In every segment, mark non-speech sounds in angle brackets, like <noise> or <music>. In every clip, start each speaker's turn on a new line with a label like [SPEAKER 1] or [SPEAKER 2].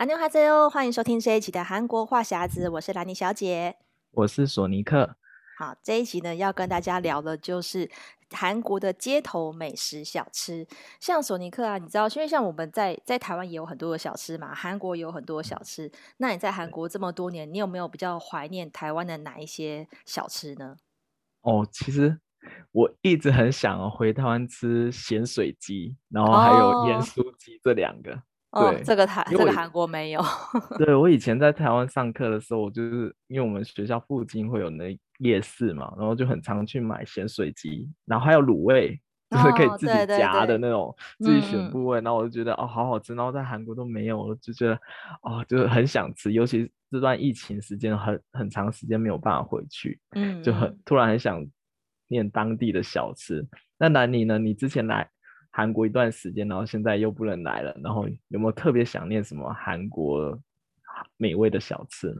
[SPEAKER 1] 안녕하세요，欢迎收听这一期的韩国话匣子，我是兰妮小姐，
[SPEAKER 2] 我是索尼克。
[SPEAKER 1] 好，这一集呢要跟大家聊的就是韩国的街头美食小吃。像索尼克啊，你知道，因为像我们在在台湾也有很多的小吃嘛，韩国也有很多的小吃。那你在韩国这么多年，你有没有比较怀念台湾的哪一些小吃呢？
[SPEAKER 2] 哦，其实我一直很想回台湾吃咸水鸡，然后还有盐酥鸡这两个。 哦
[SPEAKER 1] 这个台这个韩国没有。
[SPEAKER 2] 对，我以前在台湾上课的时候，我就是因为我们学校附近会有那夜市嘛，然后就很常去买咸水鸡，然后还有卤味，就是可以自己夹的那种，哦、对对对，自己选部位，然后我就觉得哦，好好吃。然后在韩国都没有，我就觉得哦，就是很想吃。尤其这段疫情时间很很长时间没有办法回去，嗯，就很突然很想念当地的小吃。那南妮呢？你之前来？韩国一段时间，然后现在又不能来了，然后有没有特别想念什么韩国美味的小吃？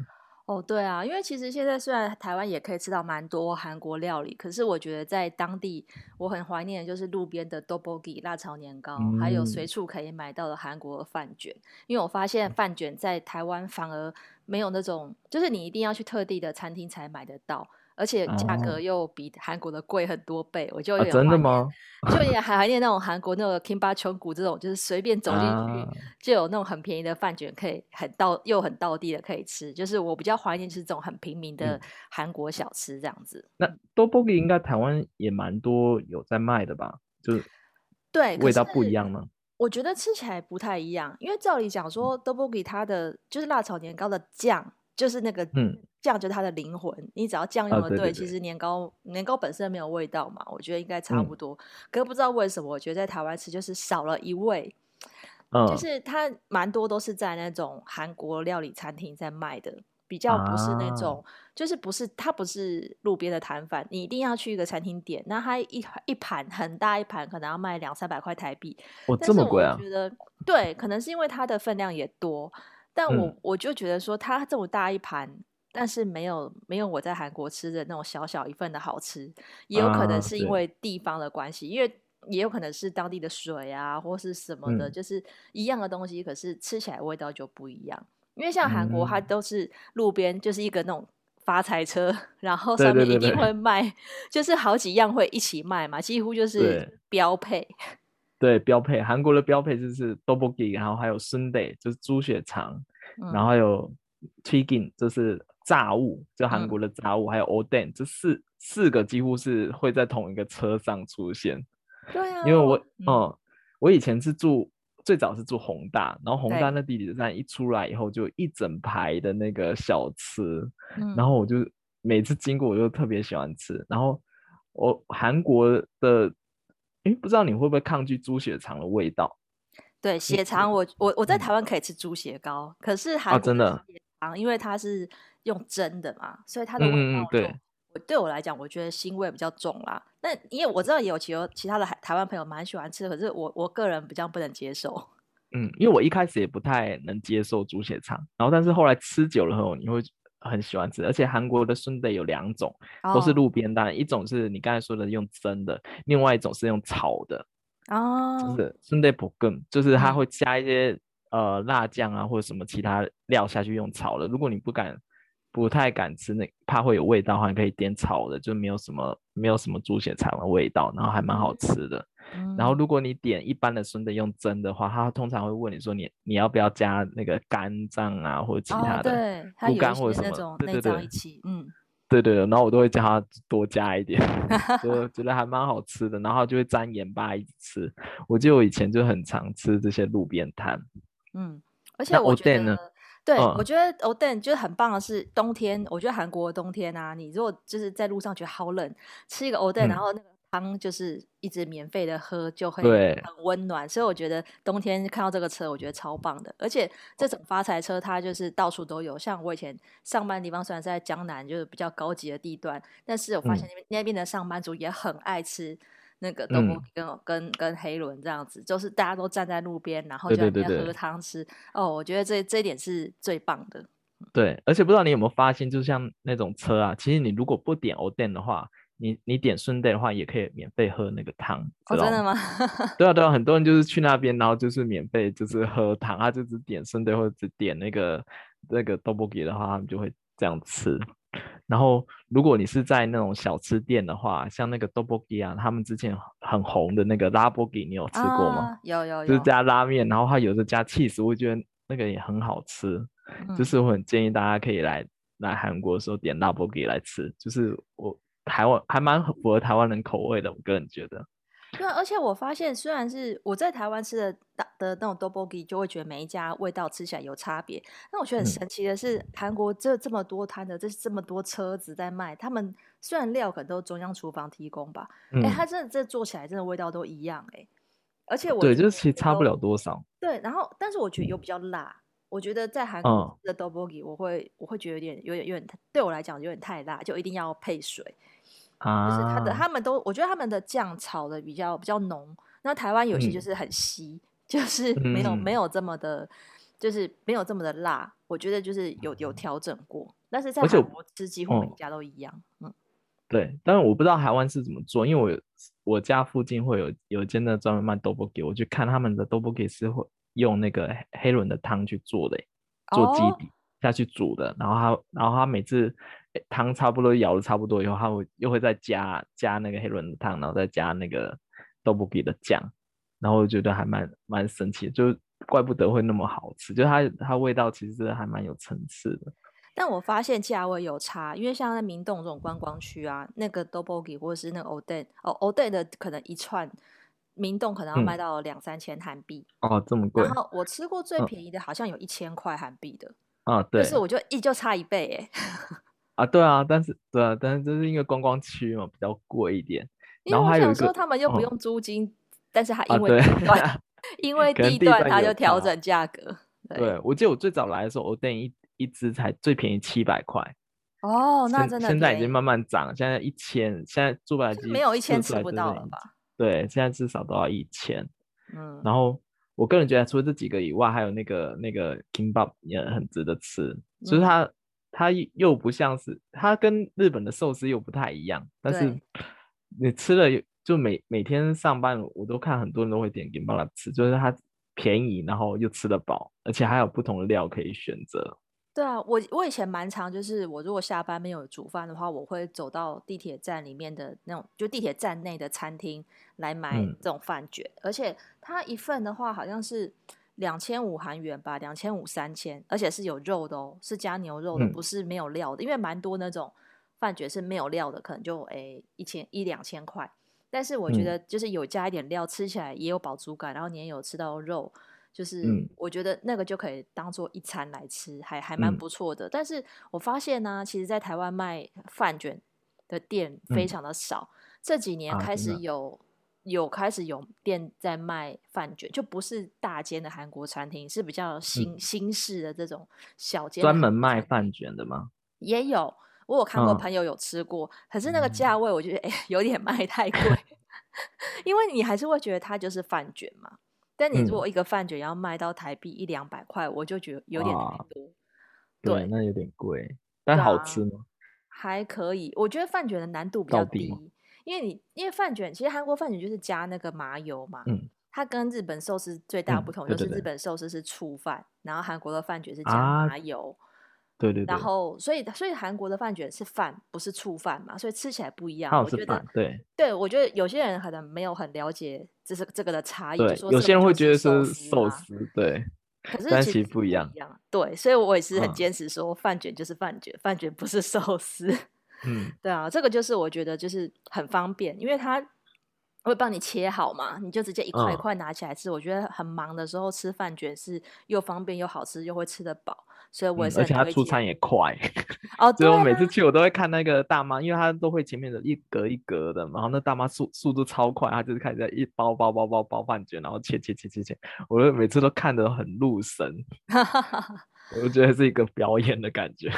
[SPEAKER 1] 哦，对啊，因为其实现在虽然台湾也可以吃到蛮多韩国料理，可是我觉得在当地我很怀念的就是路边的 tteokbokki 辣炒年糕，嗯、还有随处可以买到的韩国的饭卷。因为我发现饭卷在台湾反而没有那种，就是你一定要去特地的餐厅才买得到。而且价格又比韩国的贵很多倍，哦、我就有
[SPEAKER 2] 啊、真的吗？<laughs>
[SPEAKER 1] 就也还怀念那种韩国那个 Kimba Cheonggu 这种，就是随便走进去、啊、就有那种很便宜的饭卷，可以很到又很到地的可以吃。就是我比较怀念是这种很平民的韩国小吃这样子。
[SPEAKER 2] 嗯、那 tteokbokki 应该台湾也蛮多有在卖的吧？就是
[SPEAKER 1] 对，
[SPEAKER 2] 味道不一样吗？
[SPEAKER 1] 我觉得吃起来不太一样，因为照理讲说 tteokbokki 它的就是辣炒年糕的酱。就是那个酱，就是它的灵魂。嗯、你只要酱用的对，对，对，对，其实年糕年糕本身没有味道嘛，我觉得应该差不多。嗯、可是不知道为什么，我觉得在台湾吃就是少了一味。嗯、就是它蛮多都是在那种韩国料理餐厅在卖的，比较不是那种，啊、就是不是它不是路边的摊贩，你一定要去一个餐厅点。那它一一盘很大一盘，可能要卖两三百块台币。
[SPEAKER 2] 哦，这么贵啊！
[SPEAKER 1] 我觉得对，可能是因为它的分量也多。但我、嗯、我就觉得说，它这么大一盘，但是没有没有我在韩国吃的那种小小一份的好吃，也有可能是因为地方的关系，啊、因为也有可能是当地的水啊，或是什么的，嗯、就是一样的东西，可是吃起来味道就不一样。因为像韩国，它都是路边就是一个那种发财车，然后上面一定会卖，对。对对对，就是好几样会一起卖嘛，几乎就是标配。
[SPEAKER 2] 对，标配，韩国的标配就是 tteokbokki 然后还有 Sunday 就是猪血肠，嗯、然后还有 chicken 就是炸物，就韩国的炸物，嗯、还有 oden 这四四个几乎是会在同一个车上出现。
[SPEAKER 1] 对啊，
[SPEAKER 2] 因为我嗯，嗯，我以前是住最早是住宏大，然后宏大那地铁站一出来以后，就一整排的那个小吃，嗯、然后我就每次经过我就特别喜欢吃，然后我韩国的。哎，不知道你会不会抗拒猪血肠的味道？
[SPEAKER 1] 对，血肠我我我在台湾可以吃猪血糕，嗯、可是韩国的血肠，啊、真的因为它是用蒸的嘛，所以它的味道对我对我来讲，我觉得腥味比较重啦。那因为我知道也有其其他的台湾朋友蛮喜欢吃的，可是我我个人比较不能接受。
[SPEAKER 2] 嗯，因为我一开始也不太能接受猪血肠，然后但是后来吃久了后，你会。很喜欢吃，而且韩国的 sundae 有两种，都是路边摊，一种是你刚才说的用蒸的，另外一种是用炒的。哦，就是 sundae 볶 음， 就是它会加一些呃辣酱啊或者什么其他料下去用炒的。如果你不敢，不太敢吃那怕会有味道的话，你可以点炒的，就没有什么没有什么猪血肠的味道，然后还蛮好吃的。嗯、然后，如果你点一般的顺德用蒸的话，他通常会问你说你你要不要加那个肝脏啊，或者其他的猪肝或者什么，对对对，嗯，对对对，然后我都会叫他多加一点，<laughs> 就觉得还蛮好吃的，然后就会沾盐巴一直吃。我记得我以前就很常吃这些路边摊，
[SPEAKER 1] 嗯，而且我觉得，对，嗯、我觉得 oden 就是很棒的是冬天，我觉得韩国的冬天啊，你如果就是在路上觉得好冷，吃一个 oden，然后那个。汤就是一直免费的喝，就会很温暖，所以我觉得冬天看到这个车，我觉得超棒的。而且这种发财车，它就是到处都有。像我以前上班的地方，虽然是在江南，就是比较高级的地段，但是我发现那边、嗯、那边的上班族也很爱吃那个 tteokbokki 跟、嗯、跟跟黑轮这样子，就是大家都站在路边，然后就在那边喝汤吃。哦，我觉得这这一点是最棒的。
[SPEAKER 2] 对，而且不知道你有没有发现，就像那种车啊，其实你如果不点 oden 的话。你你点顺 day 的话，也可以免费喝那个汤。
[SPEAKER 1] 哦，真的吗？
[SPEAKER 2] 对啊对啊，很多人就是去那边，然后就是免费就是喝汤，他就只点顺 day 或者只点那个那个 tteokbokki 的话，他们就会这样吃。然后如果你是在那种小吃店的话，像那个 tteokbokki 啊，他们之前很红的那个拉波吉，你有吃过吗？
[SPEAKER 1] 啊、有有有，
[SPEAKER 2] 就是加拉面，然后它有的加 cheese，我觉得那个也很好吃。嗯、就是我很建议大家可以来来韩国的时候点拉波吉来吃，就是我。台湾还蛮符合台湾人口味的，我个人觉得。
[SPEAKER 1] 对，而且我发现，虽然是我在台湾吃的的的那种 tteokbokki，就会觉得每一家味道吃起来有差别。但我觉得很神奇的是，嗯、韩国这这么多摊的，这这么多车子在卖，他们虽然料可能都中央厨房提供吧，哎、嗯，它真的这做起来真的味道都一样哎。而且我
[SPEAKER 2] 对，就是其实差不了多少。
[SPEAKER 1] 对，然后但是我觉得有比较辣。嗯、我觉得在韩国的 tteokbokki，我会我会觉得有点有点有点对我来讲有点太辣，就一定要配水。
[SPEAKER 2] 啊，
[SPEAKER 1] 就是他的，他们都，我觉得他们的酱炒的比较比较浓。那台湾有些就是很稀，嗯、就是没有、嗯、没有这么的，就是没有这么的辣。我觉得就是有有调整过，但是在韩国吃几乎每一家都一样。嗯，嗯
[SPEAKER 2] 对，但是我不知道台湾是怎么做，因为我我家附近会有有一间的专门卖 tteokbokki，我去看他们的 tteokbokki 是会用那个黑轮的汤去做的，做基底。哦下去煮的，然后他，然后他每次汤差不多舀的差不多以后，他会又会再加加那个黑轮的汤，然后再加那个 tteokbokki 的酱，然后我觉得还蛮蛮神奇的，就怪不得会那么好吃，就它它味道其实还蛮有层次的。
[SPEAKER 1] 但我发现价位有差，因为像在明洞这种观光区啊，那个 tteokbokki 或者是那个 oden 哦 oden 的可能一串明洞可能要卖到两三千韩币、
[SPEAKER 2] 嗯、哦，这么贵。
[SPEAKER 1] 然后我吃过最便宜的好像有一千块韩币的。
[SPEAKER 2] 啊，对，
[SPEAKER 1] 就是我就一就差一倍哎，
[SPEAKER 2] 啊，对啊，但是对啊，但是就是因为观光区嘛，比较贵一点。
[SPEAKER 1] 因为我想说他们又不用租金，哦、但是他因为地段，啊、因为地段 <laughs> 他就调整价格。对，
[SPEAKER 2] 对，我记得我最早来的时候，我等一一只才最便宜七百块。
[SPEAKER 1] 哦，那真的。
[SPEAKER 2] 现在已经慢慢涨，现在一千，现在猪排鸡
[SPEAKER 1] 没有一千吃不到了吧？
[SPEAKER 2] 对，现在至少都要一千。
[SPEAKER 1] 嗯，
[SPEAKER 2] 然后。我个人觉得，除了这几个以外，还有那个那个 kimbap 也很值得吃。就是它，它又不像是它跟日本的寿司又不太一样。但是你吃了，就每每天上班，我都看很多人都会点 kimbap 来吃，就是它便宜，然后又吃得饱，而且还有不同的料可以选择。
[SPEAKER 1] 对啊，我我以前蛮常，就是我如果下班没有煮饭的话，我会走到地铁站里面的那种，就地铁站内的餐厅来买这种饭卷，嗯、而且它一份的话好像是两千五韩元吧，两千五三千，而且是有肉的哦，是加牛肉的，不是没有料的，嗯、因为蛮多那种饭卷是没有料的，可能就诶一千一两千块，但是我觉得就是有加一点料，吃起来也有饱足感，然后你也有吃到肉。就是我觉得那个就可以当做一餐来吃，嗯、还还蛮不错的。但是我发现呢、啊，其实，在台湾卖饭卷的店非常的少。嗯、这几年开始有、啊、有开始有店在卖饭卷，就不是大间的韩国餐厅，是比较新、嗯、新式的这种小间
[SPEAKER 2] 专门卖饭卷的吗？
[SPEAKER 1] 也有，我有看过朋友有吃过，嗯、可是那个价位我觉得哎、欸、<laughs> 有点卖太贵，<laughs> 因为你还是会觉得它就是饭卷嘛。但你如果一个饭卷要卖到台币一两百块，我就觉得有点太多。
[SPEAKER 2] 对，对，那有点贵，但好吃吗？
[SPEAKER 1] 还可以，我觉得饭卷的难度比较低，因为你因为饭卷其实韩国饭卷就是加那个麻油嘛，嗯，它跟日本寿司最大不同就是日本寿司是醋饭，嗯、然后韩国的饭卷是加麻油。啊
[SPEAKER 2] 对对对，
[SPEAKER 1] 然后所以所以韩国的饭卷是饭，不是醋饭嘛，所以吃起来不一样。
[SPEAKER 2] 哦、
[SPEAKER 1] 我觉得
[SPEAKER 2] 对，
[SPEAKER 1] 对我觉得有些人可能没有很了解这是这个的差异，
[SPEAKER 2] 有些人会觉得是寿司，对，
[SPEAKER 1] 可 <laughs> 是
[SPEAKER 2] 其实不一样。
[SPEAKER 1] 对，所以我也是很坚持说饭卷就是饭卷，饭卷不是寿司。
[SPEAKER 2] 嗯，
[SPEAKER 1] 对啊，这个就是我觉得就是很方便，因为它会帮你切好嘛，你就直接一块一块拿起来吃。嗯、我觉得很忙的时候吃饭卷是又方便又好吃，又会吃得饱。所以我也是、嗯，
[SPEAKER 2] 而且他出餐也快
[SPEAKER 1] 哦。<laughs>
[SPEAKER 2] 所以我每次去，我都会看那个大妈，因为她都会前面的一格一格的嘛，然后那大妈速速度超快，她就是开始在一包包包包包饭卷，然后切切切切切，我就每次都看得很入神。<laughs> 我觉得是一个表演的感觉。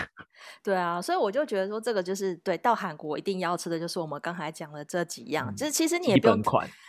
[SPEAKER 1] 对啊，所以我就觉得说，这个就是对到韩国一定要吃的就是我们刚才讲的这几样。其实、嗯、其实你也不用，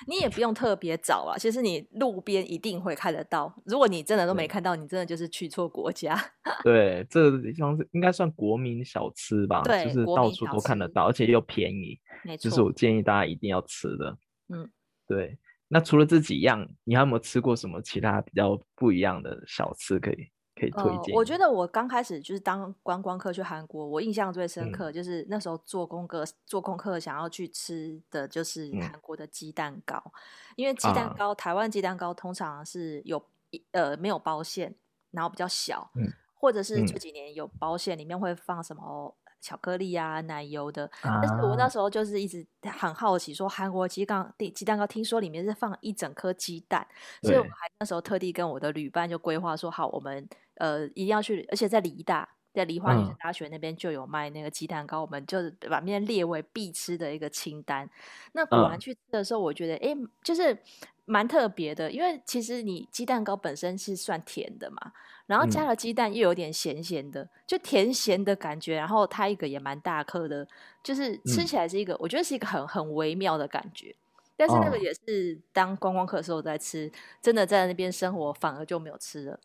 [SPEAKER 1] 你也不用特别找啊。其实你路边一定会看得到。如果你真的都没看到，你真的就是去错国家。<laughs>
[SPEAKER 2] 对，这个地方是应该算国民小吃吧？
[SPEAKER 1] 对，
[SPEAKER 2] 就是到处都看得到，而且又便宜。没错，就是我建议大家一定要吃的。嗯，对。那除了这几样，你还有没有吃过什么其他比较不一样的小吃可以？可以推荐、
[SPEAKER 1] 呃。我觉得我刚开始就是当观光客去韩国，我印象最深刻就是那时候做功课、嗯、做功课想要去吃的就是韩国的鸡蛋糕，嗯、因为鸡蛋糕、啊、台湾鸡蛋糕通常是有呃没有包馅，然后比较小，嗯、或者是这几年有包馅，里面会放什么巧克力啊、奶油的。啊、但是我那时候就是一直很好奇，说韩国鸡蛋鸡蛋糕听说里面是放一整颗鸡蛋，所以我还那时候特地跟我的旅伴就规划说好我们。呃，一定要去，而且在梨大，在梨花女生大学那边就有卖那个鸡蛋糕，嗯、我们就把面列为必吃的一个清单。那果然去吃的时候，我觉得，哎、嗯，就是蛮特别的，因为其实你鸡蛋糕本身是算甜的嘛，然后加了鸡蛋又有点咸咸的，嗯、就甜咸的感觉，然后它一个也蛮大颗的，就是吃起来是一个，嗯、我觉得是一个很很微妙的感觉。但是那个也是当观光客的时候在吃，真的在那边生活反而就没有吃了。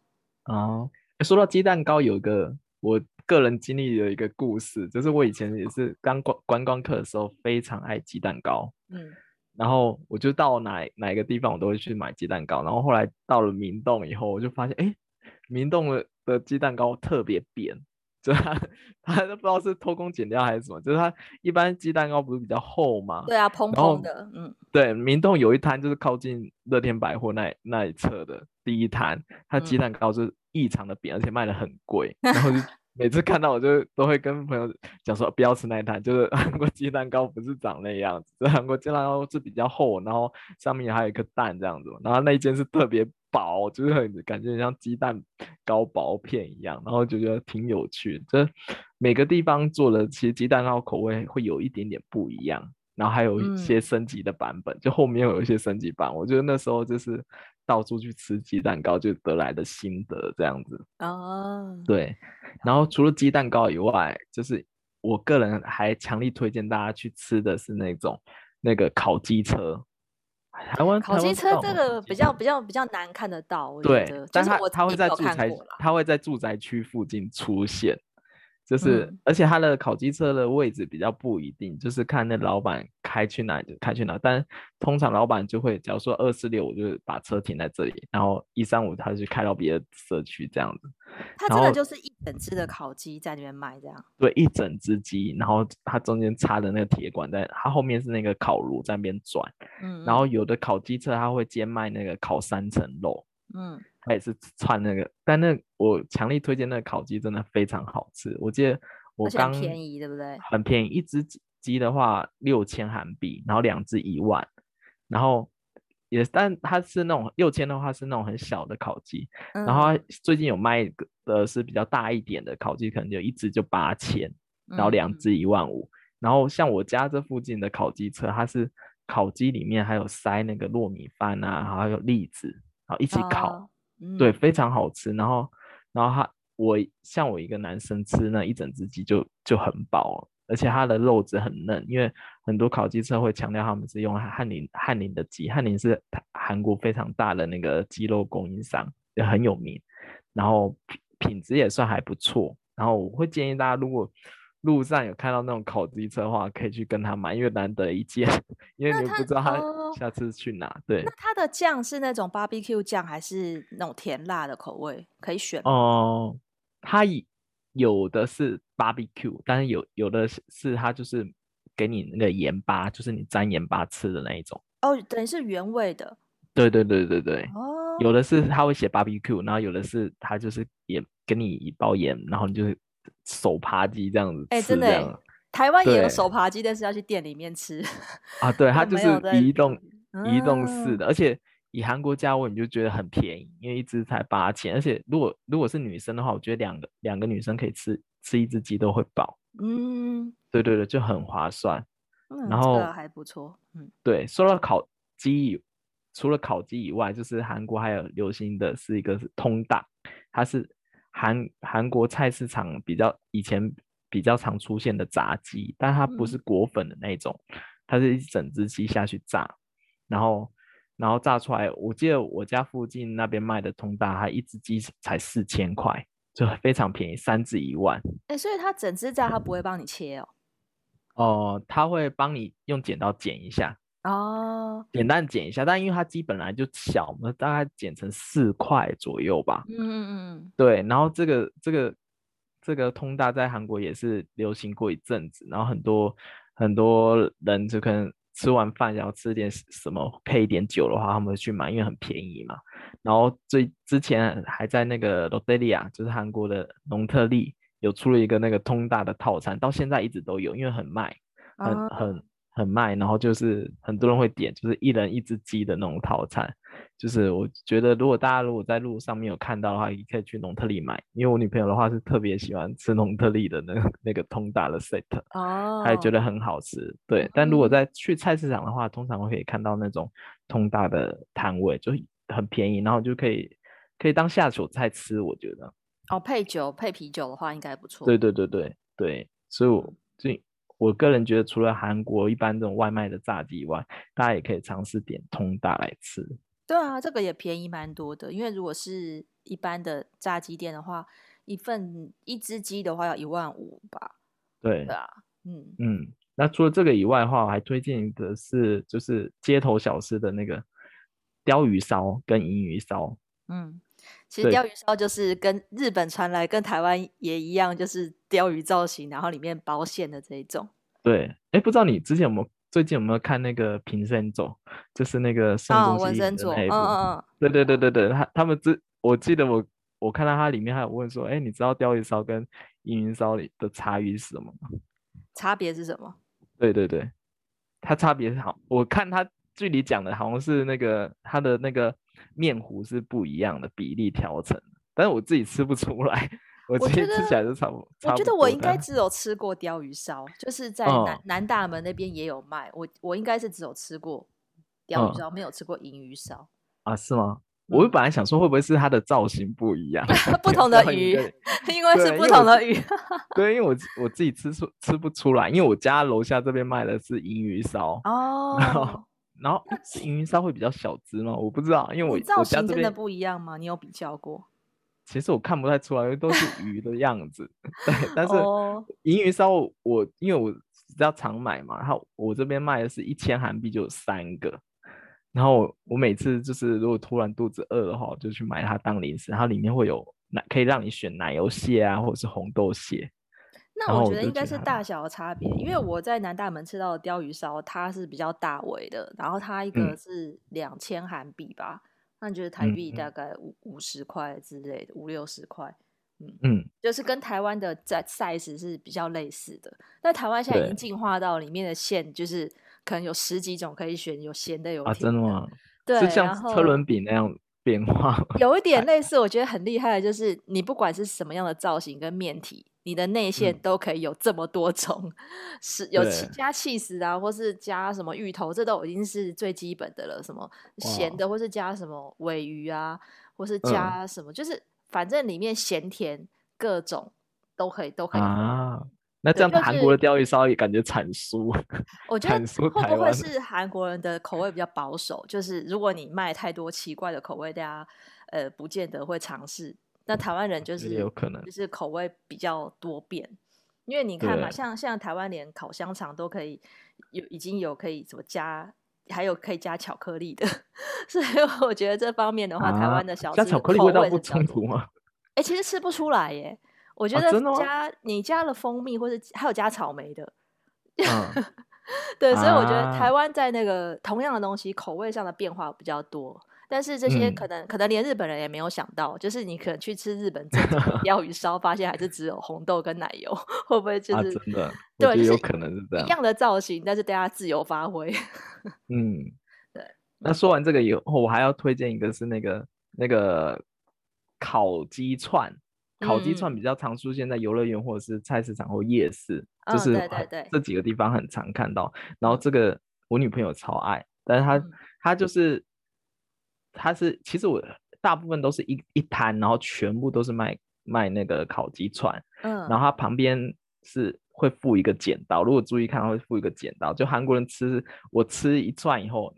[SPEAKER 2] 哦，说到鸡蛋糕，有一个我个人经历的一个故事，就是我以前也是刚观观光客的时候，非常爱鸡蛋糕。嗯，然后我就到哪哪一个地方，我都会去买鸡蛋糕。然后后来到了明洞以后，我就发现，哎，明洞的的鸡蛋糕特别扁，就他他都不知道是偷工减料还是什么，就是它一般鸡蛋糕不是比较厚吗？
[SPEAKER 1] 对啊，蓬蓬的。嗯，
[SPEAKER 2] 对，明洞有一摊就是靠近乐天百货那那一侧的第一摊，它鸡蛋糕是。异常的扁，而且卖的很贵，然后就 <laughs> 每次看到我就都会跟朋友讲说不要吃那一摊，就是韩国鸡蛋糕不是长那样子，韩国鸡蛋糕是比较厚，然后上面还有一颗蛋这样子，然后那一间是特别薄，就是很感觉像鸡蛋糕薄片一样，然后就觉得挺有趣，就每个地方做的其实鸡蛋糕口味会有一点点不一样，然后还有一些升级的版本，嗯、就后面有一些升级版，我觉得那时候就是。到处去吃鸡蛋糕就得来的心得这样子哦，oh. 对。然后除了鸡蛋糕以外，就是我个人还强力推荐大家去吃的是那种那个烤鸡车。台湾
[SPEAKER 1] 烤鸡车这个比较比较比较难看得到，我觉得。
[SPEAKER 2] 对，但是它它会在住宅，它会在住宅区附近出现。就是，嗯、而且他的烤鸡车的位置比较不一定，就是看那老板开去哪就开去哪。但通常老板就会，假如说二四六，我就把车停在这里，然后一三五他就开到别的社区这样子。
[SPEAKER 1] 他真的就是一整只的烤鸡在那边卖这样。
[SPEAKER 2] 对，一整只鸡，然后它中间插的那个铁管在，它后面是那个烤炉在那边转。嗯，嗯。然后有的烤鸡车他会兼卖那个烤三层肉。嗯。他也是串那个，但那我强力推荐那个烤鸡真的非常好吃。我记得我刚
[SPEAKER 1] 便宜对不对？
[SPEAKER 2] 很便宜，一只鸡的话六千韩币，然后两只一万，然后也但它是那种六千的话是那种很小的烤鸡，嗯、然后最近有卖的是比较大一点的烤鸡，可能就一只就八千，然后两只一万五。嗯、然后像我家这附近的烤鸡车，它是烤鸡里面还有塞那个糯米饭啊，还有栗子，然后一起烤。哦对，非常好吃。然后，然后他，我像我一个男生吃那一整只鸡就就很饱，而且它的肉质很嫩。因为很多烤鸡车会强调他们是用汉林汉林的鸡，汉林是韩国非常大的那个鸡肉供应商，也很有名。然后品品质也算还不错。然后我会建议大家，如果路上有看到那种烤鸡车的话，可以去跟他买，因为难得一见，因为你不知道他下次去哪。哦、对，
[SPEAKER 1] 那它的酱是那种 barbecue 酱，还是那种甜辣的口味？可以选
[SPEAKER 2] 哦。它有的是 barbecue，但是有有的是它就是给你那个盐巴，就是你沾盐巴吃的那一种。
[SPEAKER 1] 哦，等于是原味的。
[SPEAKER 2] 对对对对对。哦。有的是他会写 barbecue，然后有的是他就是也给你一包盐，然后你就是。手扒鸡这样子，哎，真的，
[SPEAKER 1] 台湾也有手扒鸡，但是要去店里面吃
[SPEAKER 2] 啊。对，<laughs> 它就是移动移动式的，而且以韩国价位你就觉得很便宜，因为一只才八千，而且如果如果是女生的话，我觉得两个两个女生可以吃吃一只鸡都会饱。嗯，对对对，就很划算。然后
[SPEAKER 1] 还不错。嗯，
[SPEAKER 2] 对，说到烤鸡，除了烤鸡以外，就是韩国还有流行的是一个是通大，它是。韩韩国菜市场比较以前比较常出现的炸鸡，但它不是裹粉的那种，嗯、它是一整只鸡下去炸，然后然后炸出来。我记得我家附近那边卖的通大，它一只鸡才四千块，就非常便宜，三只一万。
[SPEAKER 1] 哎、欸，所以它整只炸，它不会帮你切哦？
[SPEAKER 2] 哦、呃，他会帮你用剪刀剪一下。哦，简单剪一下，但因为它鸡本来就小嘛，大概剪成四块左右吧。嗯嗯嗯，对。然后这个这个这个通大在韩国也是流行过一阵子，然后很多很多人就可能吃完饭想要吃点什么配一点酒的话，他们会去买，因为很便宜嘛。然后最之前还在那个ロッテリア，就是韩国的农特利，有出了一个那个通大的套餐，到现在一直都有，因为很卖，很、哦、 很。很卖，然后就是很多人会点，就是一人一只鸡的那种套餐。就是我觉得，如果大家如果在路上面有看到的话，也可以去农特利买。因为我女朋友的话是特别喜欢吃农特利的那个那个通达的 set，哦，她也觉得很好吃。对，但如果在去菜市场的话，通常会可以看到那种通达的摊位，就很便宜，然后就可以可以当下酒菜吃。我觉得
[SPEAKER 1] 哦，配酒配啤酒的话应该不错。
[SPEAKER 2] 对对对对对，所以我最。我个人觉得，除了韩国一般这种外卖的炸鸡以外，大家也可以尝试点通大来吃。
[SPEAKER 1] 对啊，这个也便宜蛮多的。因为如果是一般的炸鸡店的话，一份一只鸡的话要一万五吧。
[SPEAKER 2] 对，对啊，嗯嗯。那除了这个以外的话，我还推荐的是就是街头小吃的那个鲷鱼烧跟银鱼烧。嗯。
[SPEAKER 1] 其实鲷鱼烧就是跟日本传来，跟台湾也一样，就是鲷鱼造型，然后里面包馅的这一种。
[SPEAKER 2] 对，哎，不知道你之前有没有最近有没有看那个平生走，就是那个宋仲基的那一部。嗯嗯嗯。对对对对对，他他们之，我记得我我看到他里面还有问说，哎，你知道鲷鱼烧跟银云烧里的差异是什么吗？
[SPEAKER 1] 差别是什么？
[SPEAKER 2] 对对对，它差别是好，我看他剧里讲的好像是那个它的那个。面糊是不一样的比例调成，但是我自己吃不出来，我自己吃起来就差不多。
[SPEAKER 1] 我觉得我应该只有吃过鲷鱼烧，就是在南、哦、南大门那边也有卖，我我应该是只有吃过鲷鱼烧，哦、没有吃过银鱼烧
[SPEAKER 2] 啊？是吗？我本来想说会不会是它的造型不一样，<laughs>
[SPEAKER 1] 不同的鱼，因为是不同的鱼。<laughs>
[SPEAKER 2] 对，因为我我自己吃出吃不出来，因为我家楼下这边卖的是银鱼烧哦。然后是银鱼烧会比较小只吗？我不知道，因为我
[SPEAKER 1] 造型真的不一样吗？你有比较过？
[SPEAKER 2] 其实我看不太出来，因为都是鱼的样子。对，但是银鱼烧我因为我比较常买嘛，然后我这边卖的是一千韩币就有三个，然后我每次就是如果突然肚子饿的话，我就去买它当零食，它里面会有奶，可以让你选奶油蟹啊，或者是红豆蟹。
[SPEAKER 1] 那我觉得应该是大小的差别，因为我在南大门吃到的鲷鱼烧，它是比较大尾的，然后它一个是两千韩币吧，嗯、那你觉得台币大概五五十块之类的，五六十块，嗯嗯，就是跟台湾的在 size 是比较类似的。但台湾现在已经进化到里面的馅，就是可能有十几种可以选，有咸的，有甜的。啊，真的吗？
[SPEAKER 2] 对，是像车轮饼那样变化，<laughs>
[SPEAKER 1] 有一点类似。我觉得很厉害的就是，你不管是什么样的造型跟面体。你的内馅都可以有这么多种，是、嗯、有加起司啊，或是加什么芋头，这都已经是最基本的了。什么咸的，或是加什么尾鱼啊，或是加什么，嗯、就是反正里面咸甜各种都可以，都可以啊。
[SPEAKER 2] 那这样韩国的鯛鱼烧也感觉产输，
[SPEAKER 1] 我 <laughs> 觉得会不会是韩国人的口味比较保守？就是如果你卖太多奇怪的口味，大家呃不见得会尝试。那台湾人就是有可能，就是口味比较多变，因为你看嘛，像像台湾连烤香肠都可以有，已经有可以怎么加，还有可以加巧克力的，<laughs> 所以我觉得这方面的话，台湾的小吃
[SPEAKER 2] 加巧克力味道不冲突吗？<laughs>
[SPEAKER 1] 哎，其实吃不出来耶，我觉得加你加了蜂蜜，或者还有加草莓的，<laughs> 对，所以我觉得台湾在那个同样的东西口味上的变化比较多。但是这些可能、嗯、可能连日本人也没有想到，就是你可能去吃日本这种鯛鱼烧，发现还是只有红豆跟奶油，会不会就是、啊、
[SPEAKER 2] 真的？对，有可能是这样。
[SPEAKER 1] 一样的造型，但是大家自由发挥。<laughs>
[SPEAKER 2] 嗯，对。那说完这个以后，我还要推荐一个是那个那个烤鸡串，烤鸡串比较常出现在游乐园或者是菜市场或夜市，嗯、就是对对对，这几个地方很常看到。然后这个我女朋友超爱，但是她她、嗯、就是。它是其实我大部分都是一一摊，然后全部都是卖卖那个烤鸡串，
[SPEAKER 1] 嗯，
[SPEAKER 2] 然后它旁边是会附一个剪刀，如果注意看，会附一个剪刀。就韩国人吃，我吃一串以后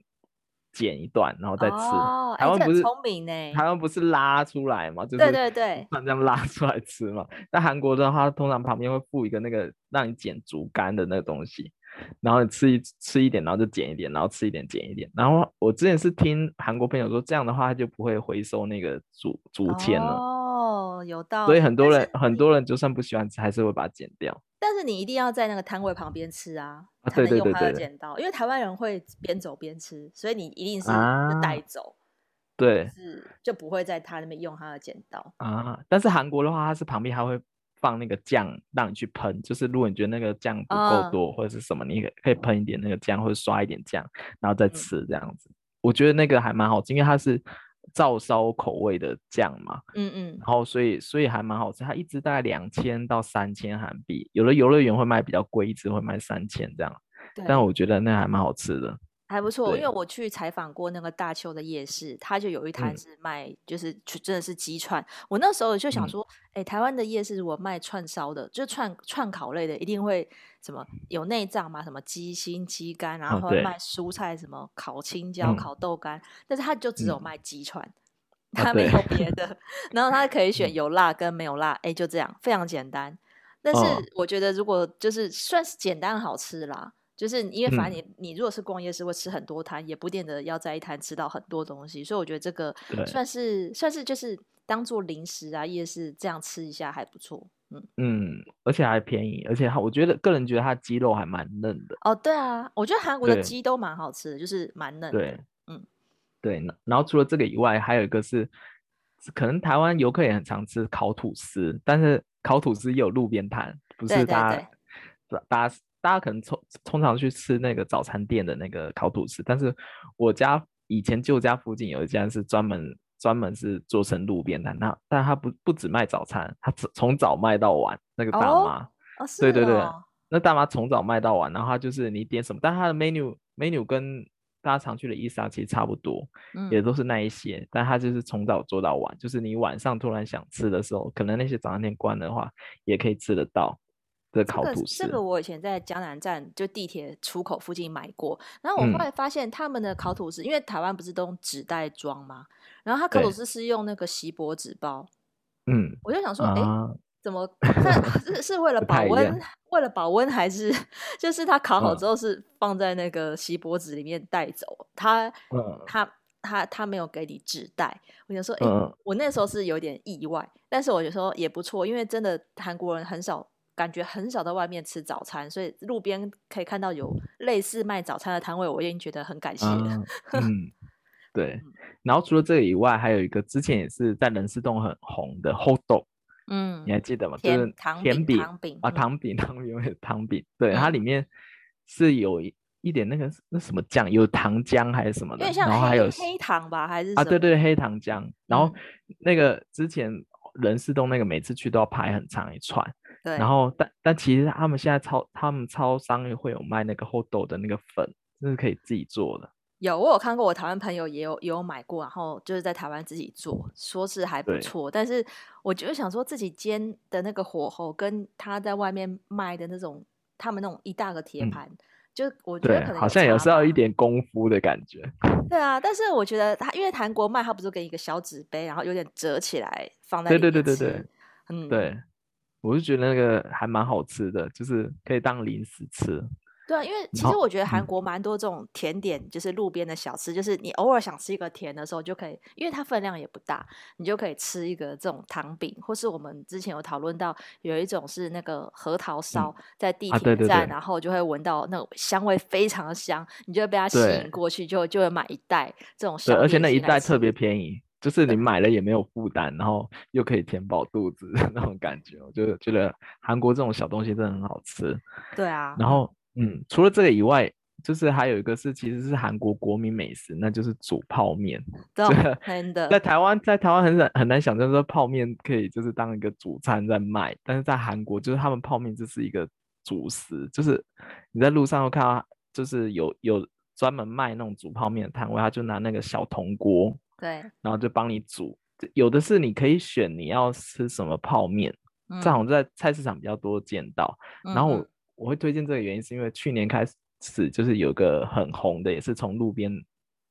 [SPEAKER 2] 剪一段，然后再吃。
[SPEAKER 1] 哦，
[SPEAKER 2] 台湾不是
[SPEAKER 1] 聪明呢？
[SPEAKER 2] 台湾不是拉出来嘛？就是
[SPEAKER 1] 对对对，
[SPEAKER 2] 这样拉出来吃嘛。但韩国的话，通常旁边会附一个那个让你剪竹竿的那个东西。然后你吃一吃一点，然后就剪一点，然后吃一点剪一点。然后我之前是听韩国朋友说，这样的话他就不会回收那个竹竹签了。
[SPEAKER 1] 哦，有道理。
[SPEAKER 2] 所以很多人很多人就算不喜欢吃，还是会把它剪掉。
[SPEAKER 1] 但是你一定要在那个摊位旁边吃啊，
[SPEAKER 2] 啊
[SPEAKER 1] 才能用它的剪刀。因为台湾人会边走边吃，所以你一定是带走。
[SPEAKER 2] 啊、对，
[SPEAKER 1] 是就不会在他那边用他的剪刀
[SPEAKER 2] 啊。但是韩国的话，它是旁边还会。放那个酱让你去喷，就是如果你觉得那个酱不够多、uh, 或者是什么，你可以喷一点那个酱或者刷一点酱，然后再吃这样子。嗯、我觉得那个还蛮好吃，因为它是照烧口味的酱嘛。
[SPEAKER 1] 嗯嗯。
[SPEAKER 2] 然后所以所以还蛮好吃，它一支大概两千到三千韩币，有的游乐园会卖比较贵，一支会卖三千这样。但我觉得那还蛮好吃的。
[SPEAKER 1] 还不错，因为我去采访过那个大邱的夜市，他就有一摊是卖，嗯、就是真的是鸡串。我那时候就想说，哎、嗯，台湾的夜市如果卖串烧的，就串串烤类的，一定会什么有内脏嘛，什么鸡心、鸡肝，然后会卖蔬菜，什么烤青椒、嗯、烤豆干。但是他就只有卖鸡串，他、嗯、没有别的。<laughs> 然后他可以选有辣跟没有辣，哎，就这样，非常简单。但是我觉得如果就是算是简单好吃啦。就是因为反正你、嗯、你如果是逛夜市会吃很多摊，也不见得要在一摊吃到很多东西，所以我觉得这个算是算是就是当做零食啊，夜市这样吃一下还不错。嗯
[SPEAKER 2] 嗯，而且还便宜，而且它我觉得个人觉得它鸡肉还蛮嫩的。
[SPEAKER 1] 哦，对啊，我觉得韩国的鸡都蛮好吃的，就是蛮嫩的。
[SPEAKER 2] 对，
[SPEAKER 1] 嗯，
[SPEAKER 2] 对。然后除了这个以外，还有一个是可能台湾游客也很常吃烤吐司，但是烤吐司也有路边摊，不是大家大家。大家可能通通常去吃那个早餐店的那个烤吐司，但是我家以前旧家附近有一家是专门专门是做成路边摊，那但他不不只卖早餐，他从早卖到晚。那个大妈，
[SPEAKER 1] 哦、
[SPEAKER 2] 对对对，哦、那大妈从早卖到晚，然后他就是你点什么，但他的 menu menu 跟大家常去的伊莎其实差不多，嗯、也都是那一些，但他就是从早做到晚，就是你晚上突然想吃的时候，可能那些早餐店关的话，也可以吃得到。这个烤吐司，
[SPEAKER 1] 这个我以前在江南站就地铁出口附近买过，然后我后来发现他们的烤吐司，嗯、因为台湾不是都用纸袋装吗？然后他烤吐司是用那个锡箔纸包，
[SPEAKER 2] 嗯，
[SPEAKER 1] 我就想说，哎、啊，怎么？<laughs> 是是为了保温？为了保温还是就是他烤好之后是放在那个锡箔纸里面带走？他、嗯、他他他没有给你纸袋，我想说，哎、嗯，我那时候是有点意外，但是我就说也不错，因为真的韩国人很少。感觉很少在外面吃早餐，所以路边可以看到有类似卖早餐的摊位，我已经觉得很感谢了。
[SPEAKER 2] 嗯，<laughs> 嗯，对。然后除了这个以外，还有一个之前也是在仁寺洞很红的 hot dog，嗯，你还记得吗？就是甜饼
[SPEAKER 1] 糖饼
[SPEAKER 2] 啊，糖饼糖饼有糖饼，对，它里面是有一点那个那什么酱，有糖浆还是什么的，然后还有
[SPEAKER 1] 黑糖吧，还是
[SPEAKER 2] 啊，对对，黑糖浆。然后那个之前仁寺洞那个每次去都要排很长一串。
[SPEAKER 1] 对，
[SPEAKER 2] 然后但但其实他们现在超他们超商也会有卖那个 hot dog 的那个粉，就是可以自己做的。
[SPEAKER 1] 有，我有看过，我台湾朋友也有也有买过，然后就是在台湾自己做，说是还不错。但是我就想说，自己煎的那个火候跟他在外面卖的那种，他们那种一大个铁盘，嗯、就我觉得可能
[SPEAKER 2] 好像也是要一点功夫的感觉。<laughs>
[SPEAKER 1] 对啊，但是我觉得他因为韩国卖，他不是给一个小纸杯，然后有点折起来放在里面
[SPEAKER 2] 对对对对对，
[SPEAKER 1] 嗯，
[SPEAKER 2] 对。我是觉得那个还蛮好吃的，就是可以当零食吃。
[SPEAKER 1] 对啊，因为其实我觉得韩国蛮多这种甜点，就是路边的小吃，嗯、就是你偶尔想吃一个甜的时候就可以，因为它分量也不大，你就可以吃一个这种糖饼，或是我们之前有讨论到有一种是那个核桃烧，在地铁站，然后就会闻到那种香味非常的香，你就会被它吸引过去，就就会买一袋这种小。
[SPEAKER 2] 对，而且那一袋特别便宜。就是你买了也没有负担，然后又可以填饱肚子的 <laughs> 那种感觉，我就觉得韩国这种小东西真的很好吃。
[SPEAKER 1] 对啊，
[SPEAKER 2] 然后嗯，除了这个以外，就是还有一个是其实是韩国国民美食，那就是煮泡面。
[SPEAKER 1] 对，真 <laughs> 的。
[SPEAKER 2] 在台湾，在台湾很难很难想象说泡面可以就是当一个主餐在卖，但是在韩国就是他们泡面就是一个主食，就是你在路上会看到，就是有有专门卖那种煮泡面的摊位，他就拿那个小铜锅。
[SPEAKER 1] 对，
[SPEAKER 2] 然后就帮你煮有的是你可以选你要吃什么泡面，这好像在菜市场比较多见到。嗯、然后我我会推荐这个原因是因为去年开始就是有个很红的，也是从路边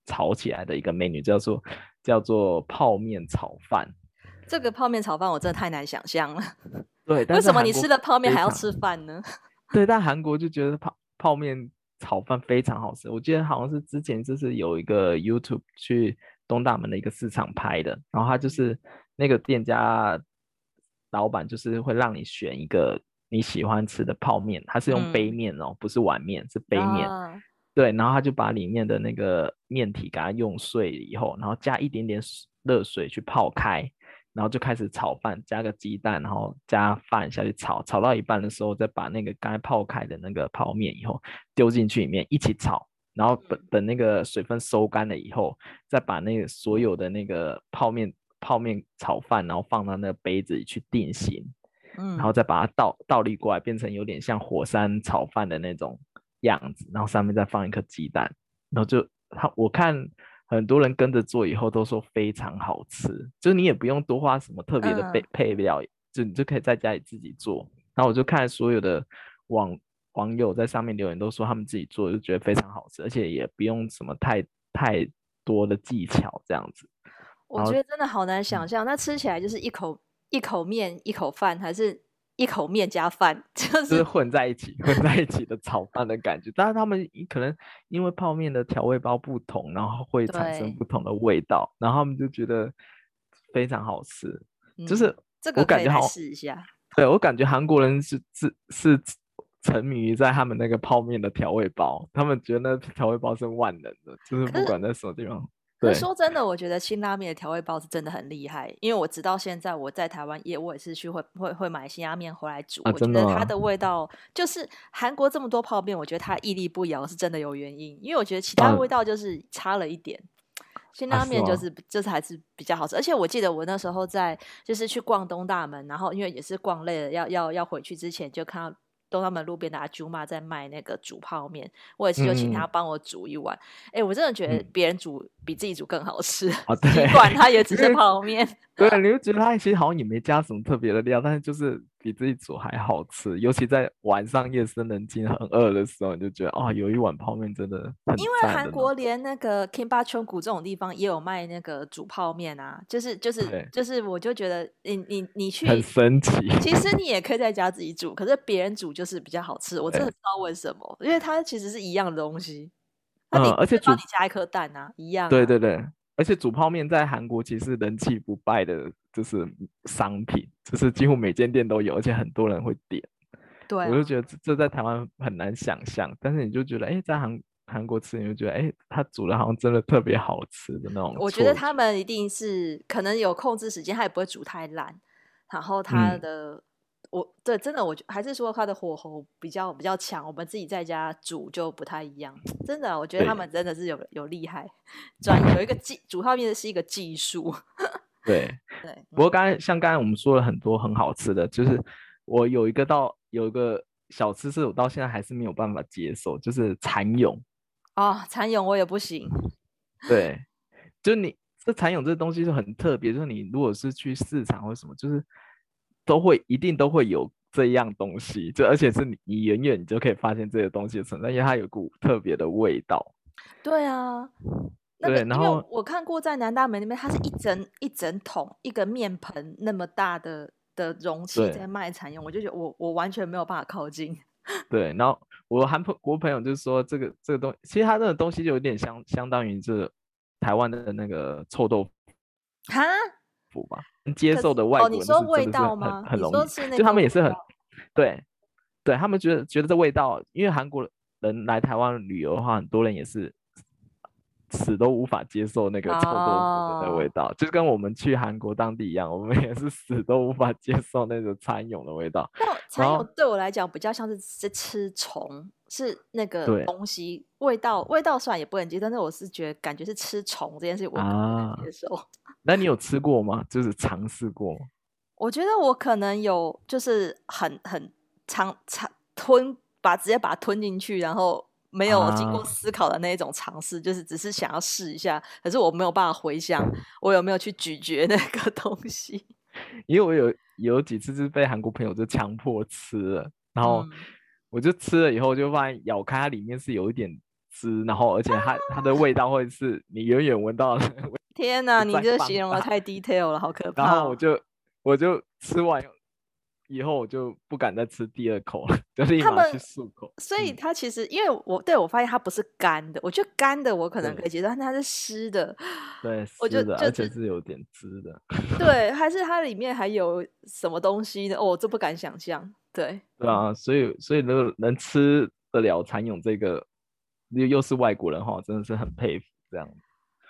[SPEAKER 2] 炒起来的一个美女，叫做叫做泡面炒饭。
[SPEAKER 1] 这个泡面炒饭我真的太难想象了。<laughs> 对，为什么你吃了泡面还要吃饭呢？<laughs>
[SPEAKER 2] 对，但韩国就觉得泡泡面炒饭非常好吃。我记得好像是之前就是有一个 YouTube 去东大门的一个市场拍的，然后他就是那个店家老板就是会让你选一个你喜欢吃的泡面，他是用杯面哦，嗯、不是碗面，是杯面。啊、对，然后他就把里面的那个面体给它用碎以后，然后加一点点热水去泡开。然后就开始炒饭，加个鸡蛋，然后加饭下去炒，炒到一半的时候，再把那个刚才泡开的那个泡面以后丢进去里面一起炒，然后等等那个水分收干了以后，再把那个所有的那个泡面泡面炒饭，然后放到那个杯子里去定型，嗯，然后再把它倒倒立过来，变成有点像火山炒饭的那种样子，然后上面再放一颗鸡蛋，然后就他我看。很多人跟着做以后都说非常好吃，就是你也不用多花什么特别的配配料，嗯、就你就可以在家里自己做。然后我就看所有的网网友在上面留言，都说他们自己做就觉得非常好吃，而且也不用什么太太多的技巧这样子。
[SPEAKER 1] 我觉得真的好难想象，嗯、那吃起来就是一口一口面一口饭，还是？一口面加饭，<laughs> 就是、
[SPEAKER 2] 就是混在一起，混在一起的炒饭的感觉。但是他们可能因为泡面的调味包不同，然后会产生不同的味道，然后他们就觉得非常好吃。嗯、就是这个我感觉好试一下。对，我感觉韩国人是是是沉迷于在他们那个泡面的调味包，他们觉得那调味包是万能的，就是不管在什么地方。
[SPEAKER 1] 可说真的，我觉得辛拉面的调味包是真的很厉害，因为我直到现在我在台湾也我也是去会会会买辛拉面回来煮，啊、我觉得它的味道就是韩国这么多泡面，我觉得它屹立不摇是真的有原因，因为我觉得其他味道就是差了一点，辛拉面就是、啊、是就是还是比较好吃，而且我记得我那时候在就是去逛东大门，然后因为也是逛累了，要要要回去之前就看到。东大门路边的阿舅妈在卖那个煮泡面，我也是就请他帮我煮一碗。哎、嗯欸，我真的觉得别人煮比自己煮更好吃。哦，<laughs> 对，尽管它也只是泡面。
[SPEAKER 2] 对，你就觉得它其实好像也没加什么特别的料，但是就是。比自己煮还好吃，尤其在晚上夜深人静很饿的时候，你就觉得啊、哦，有一碗泡面真的很。
[SPEAKER 1] 因为韩国连那个 Kimbapcheongguk 这种地方也有卖那个煮泡面啊，就是就是对就是，我就觉得你你你去
[SPEAKER 2] 很神奇。
[SPEAKER 1] 其实你也可以在家自己煮，可是别人煮就是比较好吃。我真的不知道为什么，因为它其实是一样的东西。嗯，而且帮你加一颗蛋啊，一样、啊。
[SPEAKER 2] 对对对。而且煮泡面在韩国其实人气不败的，就是商品，就是几乎每间店都有，而且很多人会点。
[SPEAKER 1] 对、啊，
[SPEAKER 2] 我就觉得这在台湾很难想象，但是你就觉得，哎，在韩韩国吃，你就觉得，哎，他煮的好像真的特别好吃的那种。
[SPEAKER 1] 我觉得他们一定是可能有控制时间，他也不会煮太烂，然后他的。嗯我对真的，我还是说他的火候比较比较强，我们自己在家煮就不太一样。真的，我觉得他们真的是有有厉害，<laughs> 专有一个技煮泡面是一个技
[SPEAKER 2] 术。对对，不过刚才像刚才我们说了很多很好吃的，就是我有一个到有一个小吃是我到现在还是没有办法接受，就是蚕蛹。
[SPEAKER 1] 哦，蚕蛹我也不行。
[SPEAKER 2] 对，就你这蚕蛹这东西是很特别，就是你如果是去市场或什么，就是。都会一定都会有这样东西，就而且是你你远远你就可以发现这个东西的存在，因为它有股特别的味道。
[SPEAKER 1] 对啊，对，然后我看过在南大门那边，它是一整一整桶一个面盆那么大的的容器在卖蚕蛹，我就觉得我我完全没有办法靠近。<laughs>
[SPEAKER 2] 对，然后我韩朋国朋友就说这个这个东西，其实它那个东西就有点相相当于这台湾的那个臭豆腐。哈？腐吧，接受的外国人是真的是很很容易，就他们也是很对，对他们觉得觉得这味道，因为韩国人来台湾旅游的话，很多人也是死都无法接受那个臭豆腐的味道，哦、就跟我们去韩国当地一样，我们也是死都无法接受那个蚕蛹的味道。
[SPEAKER 1] 那蚕蛹对我来讲比较像是是吃虫，是那个东西味道味道虽然也不能接受，但是我是觉得感觉是吃虫这件事我不能接受。啊
[SPEAKER 2] 那你有吃过吗？就是尝试过？<laughs>
[SPEAKER 1] 我觉得我可能有，就是很很尝尝吞，把直接把它吞进去，然后没有经过思考的那一种尝试，啊、就是只是想要试一下，可是我没有办法回想我有没有去咀嚼那个 <laughs> 东西。
[SPEAKER 2] 因为我有有几次是被韩国朋友就强迫吃了，然后我就吃了以后就发现咬开它里面是有一点汁，然后而且它、啊、它的味道会是你远远闻到的。<laughs>
[SPEAKER 1] 天哪，你这形容的太 detail 了，好可怕。
[SPEAKER 2] 然后我就我就吃完。以后我就不敢再吃第二口了，<laughs> 就立马去漱口。
[SPEAKER 1] 所以它其实，因为我对我发现它不是干的，我觉得干的我可能可以接受，但它是湿的。
[SPEAKER 2] 对，
[SPEAKER 1] 我觉
[SPEAKER 2] 得而且是有点汁的。<laughs>
[SPEAKER 1] 对，还是它里面还有什么东西呢？哦，我这不敢想象。对，
[SPEAKER 2] 对啊，所以所以能能吃得了蚕蛹这个，又又是外国人哈，真的是很佩服这样。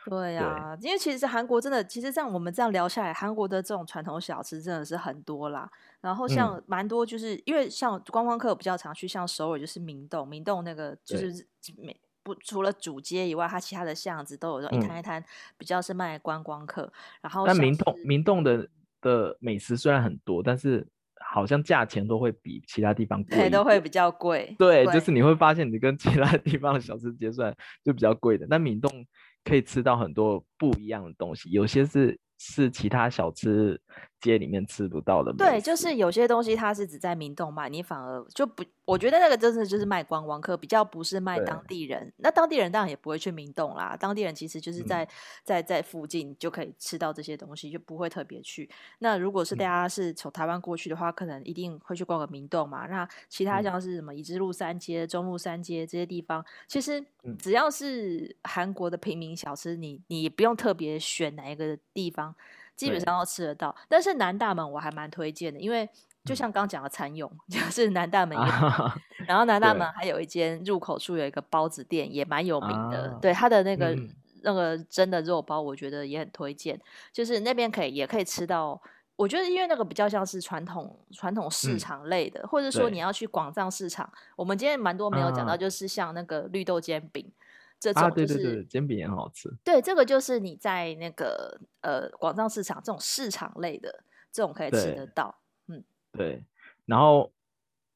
[SPEAKER 1] 对呀、啊，因为其实韩国真的，其实像我们这样聊下来，韩国的这种传统小吃真的是很多啦。然后像蛮多，就是、嗯、因为像观光客比较常去，像首尔就是明洞，明洞那个就是每不除了主街以外，它其他的巷子都有一摊一摊，比较是卖观光客。嗯、然后，
[SPEAKER 2] 但明洞明洞的的美食虽然很多，但是好像价钱都会比其他地方贵，
[SPEAKER 1] 都会比较贵。
[SPEAKER 2] 对，就是你会发现你跟其他地方的小吃结算就比较贵的，但明洞。可以吃到很多不一样的东西，有些是是其他小吃街里面吃不到的。
[SPEAKER 1] 对，就是有些东西它是只在明洞卖，你反而就不。我觉得那个真的就是卖观光客，比较不是卖当地人。那当地人当然也不会去明洞啦，当地人其实就是在、嗯、在在附近就可以吃到这些东西，就不会特别去。那如果是大家是从台湾过去的话，可能一定会去逛个明洞嘛。那其他像是什么已知路三街、中路三街这些地方，其实只要是韩国的平民小吃，你你不用特别选哪一个地方，基本上都吃得到。但是南大门我还蛮推荐的，因为。就像刚讲的蚕蛹，<laughs> 就是南大门，啊、<laughs> 然后南大门还有一间入口处有一个包子店，也蛮有名的。啊、对，它的那个、嗯、那个蒸的肉包，我觉得也很推荐。就是那边可以也可以吃到，我觉得因为那个比较像是传统传统市场类的，嗯、或者说你要去广藏市场。我们今天蛮多没有讲到，就是像那个绿豆煎饼、啊、这种，就是、啊、对对对煎饼也很好吃。对，这个就是你在那个呃广藏市场这种市场类的这种可以吃得到。
[SPEAKER 2] 对，然后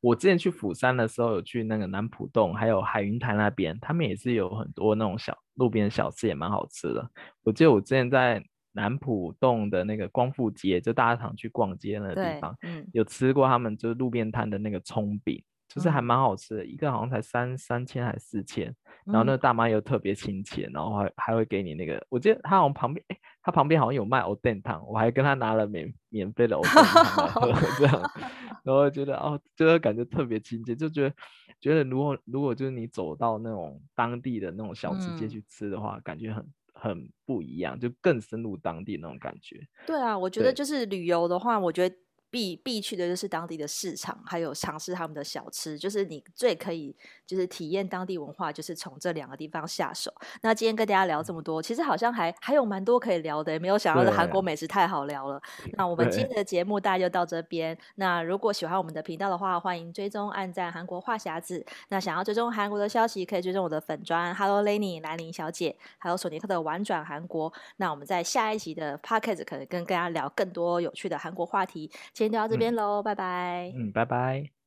[SPEAKER 2] 我之前去釜山的时候，有去那个南浦洞，还有海云台那边，他们也是有很多那种小路边小吃，也蛮好吃的。我记得我之前在南浦洞的那个光复街，就大家常去逛街那个地方，嗯，有吃过他们就是路边摊的那个葱饼。就是还蛮好吃的，一个好像才三三千还是四千，然后那个大妈又特别亲切，然后还还会给你那个，我记得她好像旁边，哎，他旁边好像有卖藕蛋汤，我还跟她拿了免免费的藕蛋汤喝，<laughs> 这样，<laughs> 然后觉得哦，就是感觉特别亲切，就觉得觉得如果如果就是你走到那种当地的那种小吃街去吃的话，嗯、感觉很很不一样，就更深入当地那种感觉。
[SPEAKER 1] 对啊，我觉得就是旅游的话，我觉得。必必去的就是当地的市场，还有尝试他们的小吃，就是你最可以就是体验当地文化，就是从这两个地方下手。那今天跟大家聊这么多，其实好像还还有蛮多可以聊的，也没有想到的韩国美食太好聊了。那我们今天的节目大家就到这边。那如果喜欢我们的频道的话，欢迎追踪按赞韩国话匣子。那想要追踪韩国的消息，可以追踪我的粉砖 Hello Lenny 兰陵小姐，还有索尼克的玩转韩国。那我们在下一集的 Podcast 可能跟大家聊更多有趣的韩国话题。先到这边喽，嗯、拜拜。
[SPEAKER 2] 嗯，拜拜。